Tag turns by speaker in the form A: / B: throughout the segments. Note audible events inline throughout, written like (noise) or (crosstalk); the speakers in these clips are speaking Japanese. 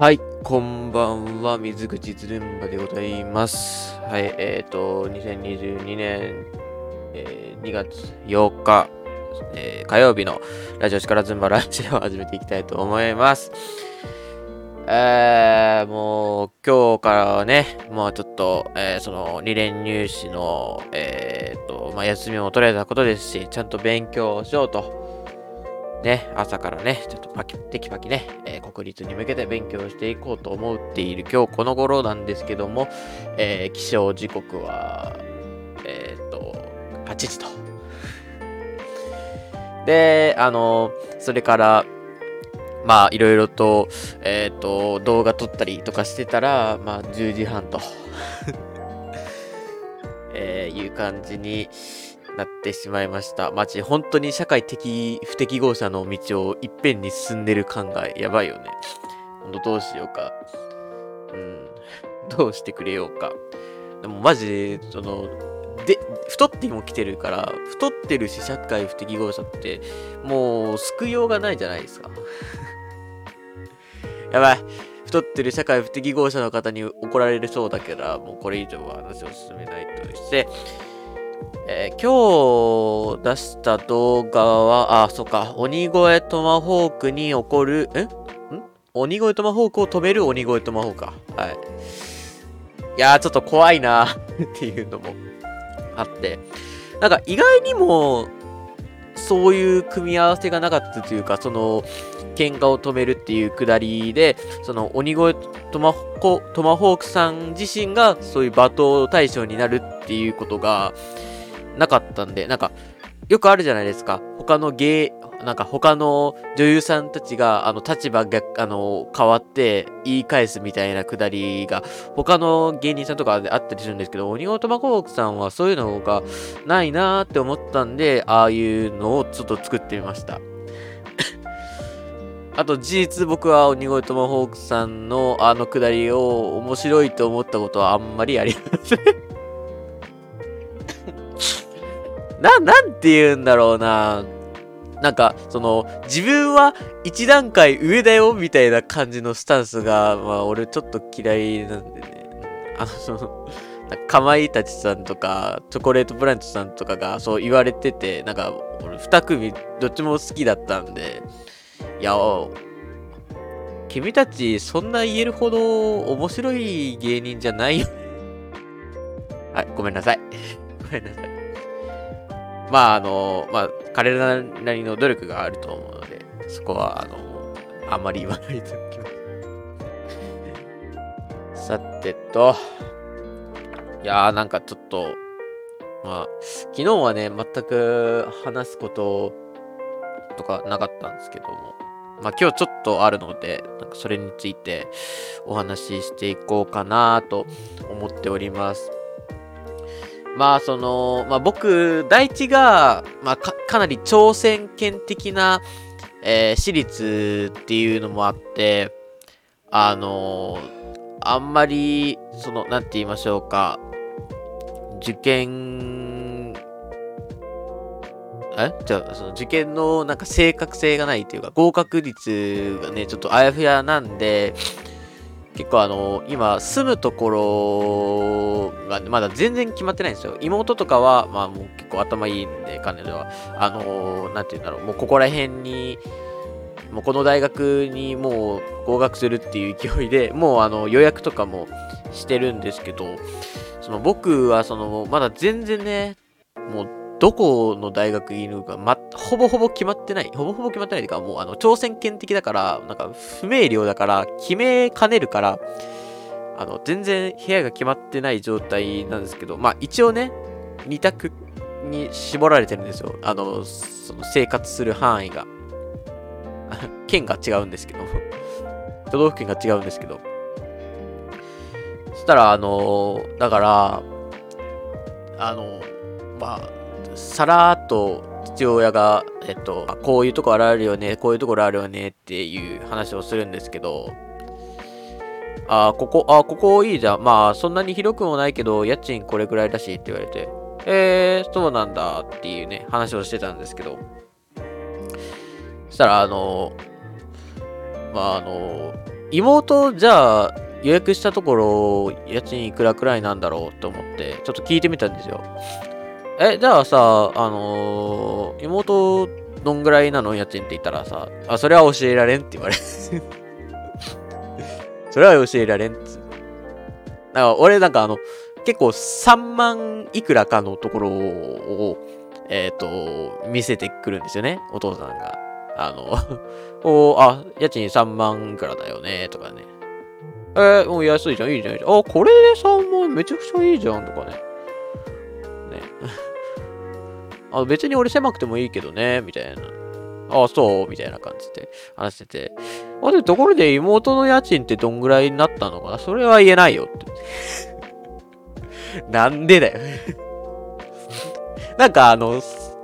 A: はい、こんばんは、水口ずるんばでございます。はい、えっ、ー、と、2022年、えー2月8日、えー火曜日のラジオ力ズンバラジオを始めていきたいと思います。えー、もう、今日からはね、もうちょっと、えーその、2連入試の、えーと、まあ、休みも取れたことですし、ちゃんと勉強しようと、ね、朝からね、ちょっとパキ、テキパキね、えー国立に向けて勉強していこうと思っている今日この頃なんですけども、えー起床時刻は、えーっと、8時と。で、あの、それから、まあ、いろいろと、えっと、動画撮ったりとかしてたら、まあ、10時半と、(laughs) えいう感じになってしまいました。マジ、本当に社会的不適合者の道をいっぺんに進んでる感がやばいよね。ほんとどうしようか。うん。どうしてくれようか。でもマジ、その、で、太っても来てるから、太ってるし社会不適合者って、もう救いようがないじゃないですか。(laughs) やばい。太ってる社会不適合者の方に怒られるそうだから、もうこれ以上は話を進めないとして、えー今日出した動画は、あ、そうか、鬼越トマホークに起こる、え？ん？鬼越トマホークを止める鬼越トマホークか。はい。いやー、ちょっと怖いな (laughs) っていうのもあって。なんか意外にも、そういう組み合わせがなかったというか、その、喧嘩を止めるっていうくだりで、その鬼越トマホトマホークさん自身がそういう罵倒対象になるっていうことがなかったんで、なんか、よくあるじゃないですか。他の芸、なんか他の女優さんたちが、あの、立場逆、あの、変わって言い返すみたいなくだりが、他の芸人さんとかであったりするんですけど、鬼越トマホークさんはそういうのがないなーって思ったんで、ああいうのをちょっと作ってみました。(laughs) あと事実僕は鬼越トマホークさんのあのくだりを面白いと思ったことはあんまりありません。な、なんて言うんだろうな。なんか、その、自分は一段階上だよみたいな感じのスタンスが、まあ俺ちょっと嫌いなんでね。あの、その、なんかかまいたちさんとか、チョコレートブランチさんとかがそう言われてて、なんか、俺二組どっちも好きだったんで、いや、君たちそんな言えるほど面白い芸人じゃないよ。はい、ごめんなさい。(laughs) ごめんなさい。まあ、あの、まあ、彼らなりの努力があると思うので、そこは、あの、あんまり言わないときます。さてと、いやーなんかちょっと、まあ、昨日はね、全く話すこととかなかったんですけども、まあ今日ちょっとあるので、なんかそれについてお話ししていこうかなと思っております。まあその、まあ僕、第一が、まあかかなり挑戦権的な、えー私立っていうのもあって、あのあんまり、その、なんて言いましょうか、受験、え？じゃあ、その受験のなんか正確性がないというか、合格率がね、ちょっとあやふやなんで、結構あの、今、住むところがまだ全然決まってないんですよ。妹とかは、まあもう結構頭いいんで、彼女は。あの、なんて言うんだろう、もうここら辺に、もうこの大学にもう合格するっていう勢いで、もうあの予約とかもしてるんですけど、その僕はそのまだ全然ね、もうどこの大学にいるか、ま、ほぼほぼ決まってない。ほぼほぼ決まってないというか、もうあの挑戦権的だから、なんか不明瞭だから、決めかねるから、あの全然部屋が決まってない状態なんですけど、まあ一応ね、2択に絞られてるんですよ。あの、その生活する範囲が。(laughs) 県が違うんですけど、(laughs) 都道府県が違うんですけど。そしたら、あのだから、あのまあ、さらっと父親が、えっと、こういうところあるよね、こういうところあるよねっていう話をするんですけど、あ、ここ、あ、ここいいじゃん。まあ、そんなに広くもないけど、家賃これくらいだしって言われて、えー、そうなんだっていうね、話をしてたんですけど、そしたら、あの、まあ、あの、妹、じゃあ、予約したところ、家賃いくらくらいなんだろうと思って、ちょっと聞いてみたんですよ。え、じゃあさ、あのー、妹、どんぐらいなの家賃って言ったらさ、あ、それは教えられんって言われる (laughs) それは教えられんっつ。だから俺なんかあの、結構3万いくらかのところを、えっ、ー、と、見せてくるんですよね、お父さんが。あの (laughs) おあ、家賃3万いくらだよね、とかね。えー、もう安いじゃん、いいじゃん、いいじゃん。あ、これで3万めちゃくちゃいいじゃん、とかね。あ別に俺狭くてもいいけどね、みたいな。ああ、そう、みたいな感じで話してて。あ、で、ところで妹の家賃ってどんぐらいになったのかな？それは言えないよって。(laughs) なんでだよ (laughs) なんかあの、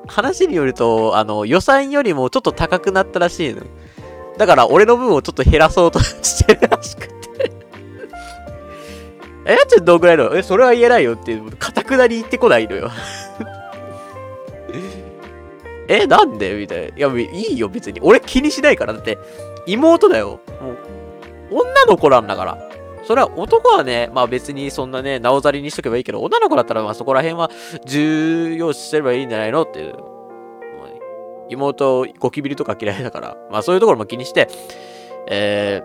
A: 話によると、あの、予算よりもちょっと高くなったらしいの。だから俺の分をちょっと減らそうとしてるらしくて (laughs) え、家賃どんぐらいの？え、それは言えないよって、かたくなに言ってこないのよえ、なんで？みたいな。いや、いいよ、別に。俺気にしないから。だって、妹だよ。もう、女の子なんだから。それは男はね、まあ別にそんなね、なおざりにしとけばいいけど、女の子だったらまあそこら辺は重要視すればいいんじゃないの？っていう。妹、ゴキビリとか嫌いだから、まあそういうところも気にして、え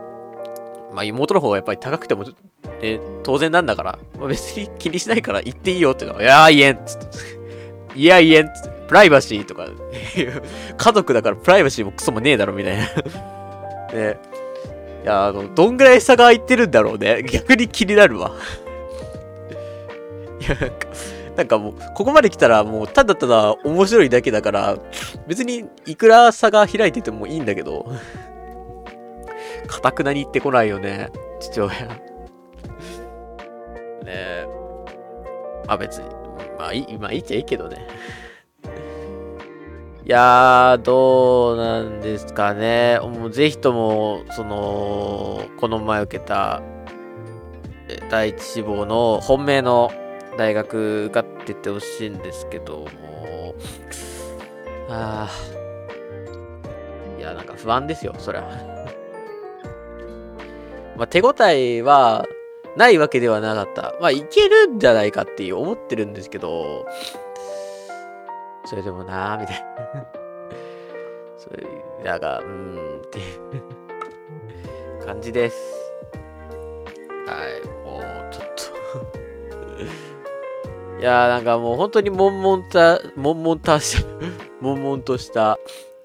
A: ー、まあ妹の方がやっぱり高くても、ね、当然なんだから、まあ、別に気にしないから言っていいよっていうのは、いやー言えんっつって。いや言えんっつって。プライバシーとか家族だからプライバシーもクソもねえだろみたいな (laughs) ね。いや、あの、どんぐらい差が空いてるんだろうね。(laughs) 逆に気になるわ (laughs) いや、なんか、なんかもう、ここまで来たらもう、ただただ面白いだけだから、別にいくら差が開いててもいいんだけど、かたくなに言ってこないよね、父親。ねえ。まあ別に、まあいい、まあいいっちゃいいけどね。やー、どうなんですかね。もうぜひとも、その、この前受けた、第一志望の本命の大学受かっててほしいんですけども、ああ、いや、なんか不安ですよ、そりゃ。(laughs) まあ、手応えはないわけではなかった。まあ、いけるんじゃないかっていう思ってるんですけど、それでもなーみたいなそれ、だが、うーん、っていう感じです。はい、もう、ちょっといやーなんかもう本当に悶々た、悶々たし、悶々とした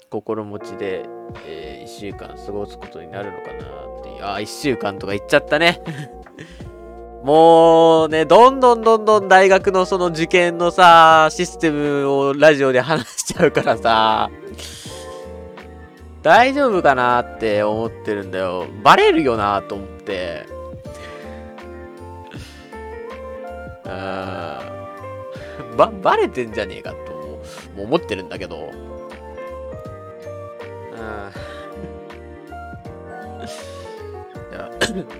A: 心持ちで、えー、1週間過ごすことになるのかなっていう。ああ、1週間とか言っちゃったねもうね、どんどんどんどん大学のその受験のさ、システムをラジオで話しちゃうからさ、大丈夫かなって思ってるんだよ。バレるよなと思って。うん。ば、バレてんじゃねえかとも思ってるんだけど。う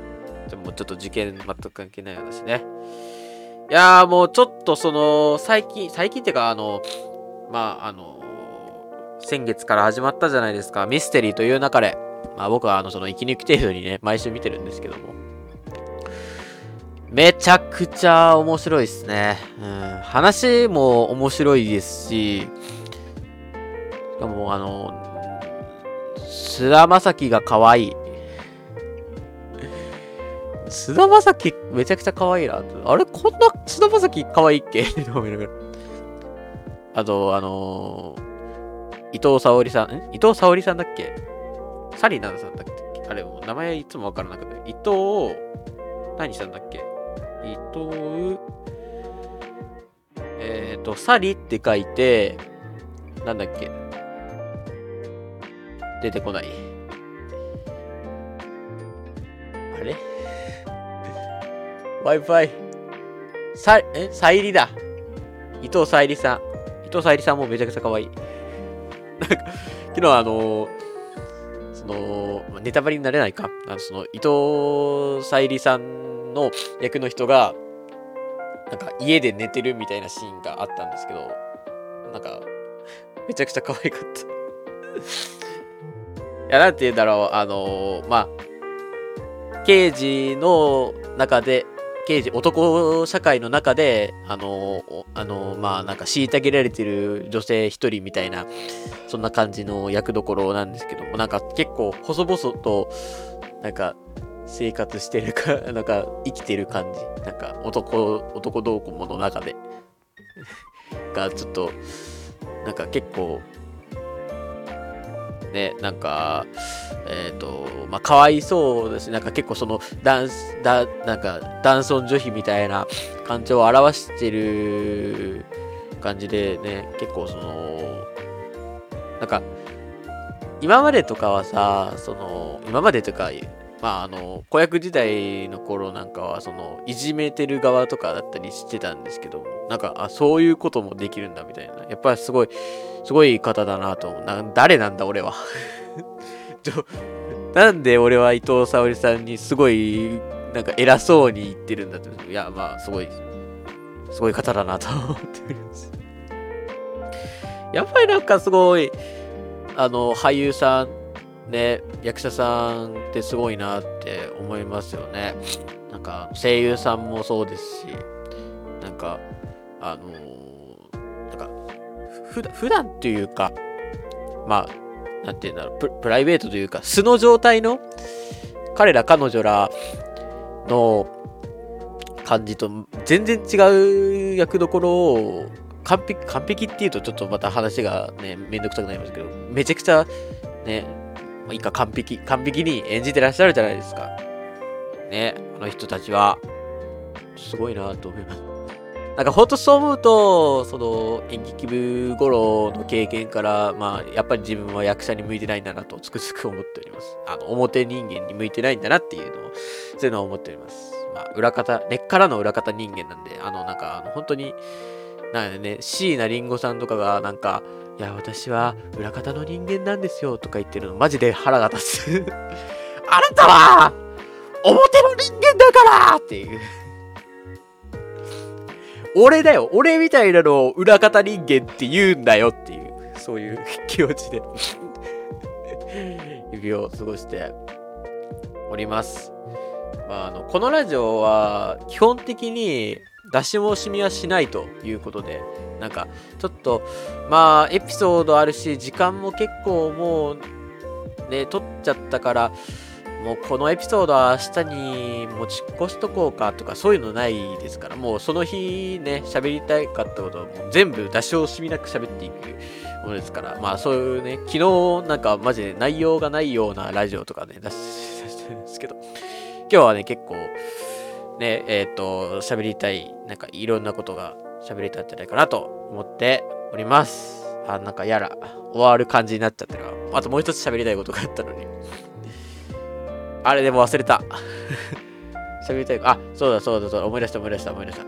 A: ん。でもちょっと事件全く関係ない話ね。いやーもうちょっとその、最近、最近っていうかあの、まああの、先月から始まったじゃないですか。ミステリーという中で、まあ僕はあの、その息抜き程度にね、毎週見てるんですけども。めちゃくちゃ面白いっすね。うん。話も面白いですし、しかもあの、菅田将暉が可愛い。菅田将暉めちゃくちゃ可愛いな。あれこんな菅田将暉可愛いっけ？(laughs) って思いながら。あと、あのー、伊藤沙織さん、ん伊藤沙織さんだっけ？サリナさんだっけ？あれ、も名前いつもわからなくて。伊藤、何したんだっけ？伊藤、えっ、ー、と、サリって書いて、なんだっけ？出てこない。あれ？Wi-Fi。さ、えさいりだ。伊藤さいりさん。伊藤さいりさんもめちゃくちゃ可愛い。なんか、昨日あのー、その、ネタバレになれないか？あのその、伊藤さいりさんの役の人が、なんか家で寝てるみたいなシーンがあったんですけど、なんか、めちゃくちゃ可愛かったいや、なんて言うんだろう、あのー、まあ、刑事の中で、刑事、男社会の中で、あの、あの、まあ、なんか虐げられてる女性一人みたいな、そんな感じの役どころなんですけども、なんか結構細々と、なんか、生活してるか、(laughs) なんか生きてる感じ。なんか男、男同子の中で。が、ちょっと、なんか結構、ね、なんか、えっ、ー、と、まあ、かわいそうだし、なんか結構その、ダンス、だ、なんか、男尊女卑みたいな感情を表してる感じでね、結構その、なんか、今までとかはさ、その、今までとか、まあ、あの、子役時代の頃なんかは、その、いじめてる側とかだったりしてたんですけども、なんか、あ、そういうこともできるんだみたいな。やっぱりすごい、すごい方だなと思う。な誰なんだ、俺は。(laughs) なんで俺は伊藤沙織さんにすごい、なんか偉そうに言ってるんだと。いや、まあ、すごい、すごい方だなと思っております。やっぱりなんかすごい、あの、俳優さんね、役者さんってすごいなって思いますよね。なんか声優さんもそうですし、なんか、あのー、なんか、ふ普段っていうか、まあ、なんて言うんだろうプ、ライベートというか、素の状態の、彼ら彼女らの感じと全然違う役どころを完璧、完璧っていうとちょっとまた話がね、めんどくさくなりますけど、めちゃくちゃね、まあ、いいか完璧、完璧に演じてらっしゃるじゃないですか。ね、あの人たちは、すごいなと思います。なんかほんとそう思うと、その演劇部頃の経験から、まあ、やっぱり自分は役者に向いてないんだなとつくづく思っております。あの、表人間に向いてないんだなっていうのを、そういうのを思っております。まあ、裏方、根っからの裏方人間なんで、あの、なんか、あの、本当に、なんね、椎名林檎さんとかが、なんか、いや、私は裏方の人間なんですよとか言ってるの、マジで腹が立つ (laughs) あなたは、表の人間だからっていう。俺だよ。俺みたいなのを裏方人間って言うんだよっていう、そういう気持ちで (laughs) 指を過ごしております。まあ、あの、このラジオは基本的に出し惜しみはしないということで、なんか、ちょっと、まあ、エピソードあるし、時間も結構もう、ね、撮っちゃったから、もうこのエピソードは明日に持ち越しとこうかとかそういうのないですから、もうその日ね、喋りたいかったことはもう全部出し惜しみなく喋っていくものですから、まあそういうね、昨日なんかマジで内容がないようなラジオとかね、出してるんですけど、今日はね、結構、ね、えっ、ー、と、喋りたい、なんかいろんなことが喋れたんじゃないかなと思っております。あ、なんかやら、終わる感じになっちゃったら、あともう一つ喋りたいことがあったのに。あれでも忘れた。(laughs) 喋りたい、あ、そうだそうだそうだ、思い出した思い出した思い出した。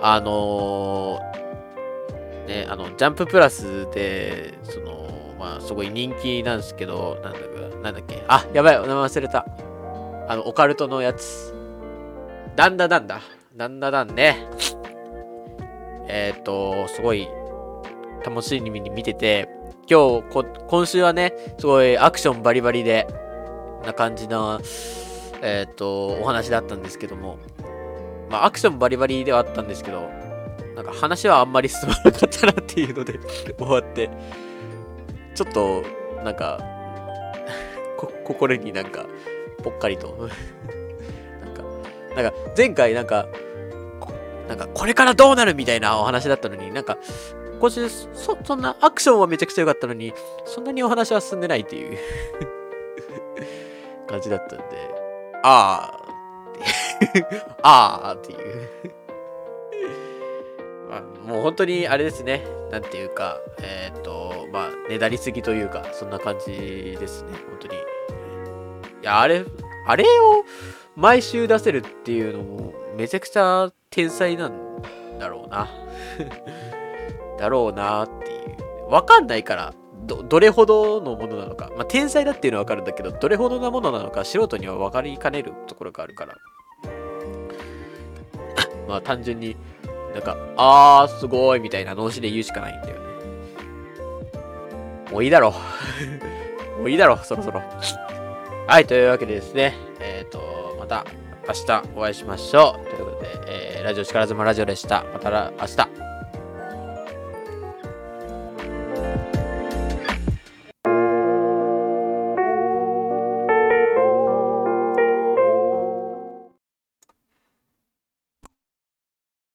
A: あのー、ね、あの、ジャンププラスで、その、まあ、すごい人気なんですけど、なんだか、なんだっけ？あ、やばい、名前忘れた。あの、オカルトのやつ。だんだだんだ。だんだだんね。えっ、ー、と、すごい楽しみに見てて、今日、今週はね、すごいアクションバリバリで、な感じの、えっ、ー、と、お話だったんですけども、まあ、アクションバリバリではあったんですけど、なんか話はあんまり進まなかったなっていうので (laughs) 終わって、ちょっと、なんか、(laughs) 心になんか、ぽっかりと。(laughs) なんか、なんか、前回なんか、なんか、これからどうなるみたいなお話だったのに、なんか、今週、そ、そんな、アクションはめちゃくちゃ良かったのに、そんなにお話は進んでないっていう。感じだったんで、あ (laughs) あ、ああっていう (laughs) まあ、もう本当にあれですね。なんていうか、えっ、ー、と、まあ、ねだりすぎというか、そんな感じですね。本当に。いや、あれ、あれを毎週出せるっていうのも、めちゃくちゃ天才なんだろうな。(laughs) だろうなっていう。わかんないから、ど、どれほどのものなのか。まあ、天才だっていうのはわかるんだけど、どれほどのものなのか、素人には分かりかねるところがあるから。(laughs) まあ、単純に、なんか、あー、すごいみたいな脳死で言うしかないんだよね。もういいだろ。(laughs) もういいだろ、そろそろ。はい、というわけでですねえっ、ー、と、また明日お会いしましょう。ということで、えー、ラジオ力妻ラジオでした。また明日。